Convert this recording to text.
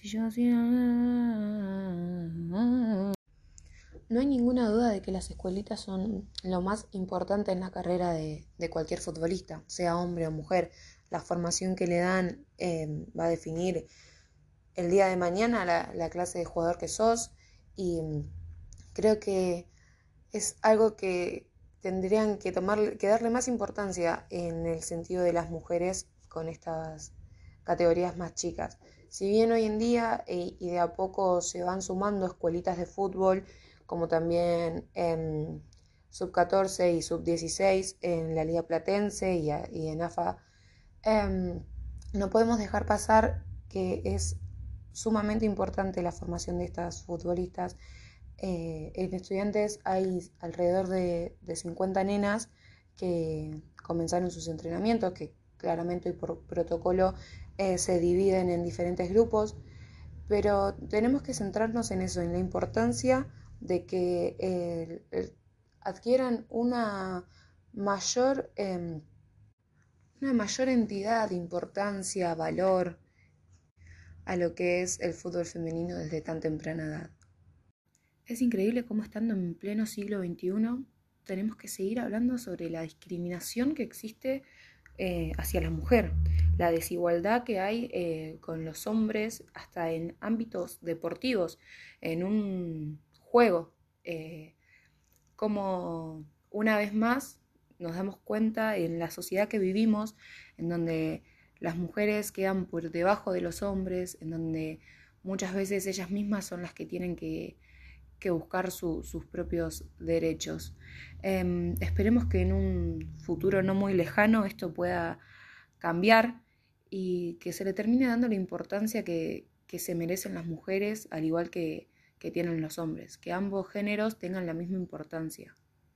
Si yo hacía... No hay ninguna duda de que las escuelitas son lo más importante en la carrera de, cualquier futbolista, sea hombre o mujer. La formación que le dan em, va a definir el día de mañana la, la clase de jugador que sos y mm, creo que es algo que tendrían que, tomar, que darle más importancia en el sentido de las mujeres con estas categorías más chicas. Si bien hoy en día eh, y de a poco se van sumando escuelitas de fútbol, como también en sub 14 y sub 16 en la Liga Platense y, en AFA. Em, no podemos dejar pasar que es sumamente importante la formación de estas futbolistas. Eh, en estudiantes hay alrededor de, 50 nenas que comenzaron sus entrenamientos, que claramente por protocolo eh, se dividen en diferentes grupos, pero tenemos que centrarnos en eso, en la importancia de que adquieran una mayor, em, una mayor entidad, importancia, valor a lo que es el fútbol femenino desde tan temprana edad. Es increíble cómo estando en pleno siglo XXI tenemos que seguir hablando sobre la discriminación que existe eh, hacia la mujer, la desigualdad que hay eh, con los hombres hasta en ámbitos deportivos, en un juego. Eh, como una vez más nos damos cuenta en la sociedad que vivimos, en donde las mujeres quedan por debajo de los hombres, en donde muchas veces ellas mismas son las que tienen que, buscar sus propios derechos. Em, esperemos que en un futuro no muy lejano esto pueda cambiar y que se le termine dando la importancia que se merecen las mujeres, al igual que, que tienen los hombres, que ambos géneros tengan la misma importancia.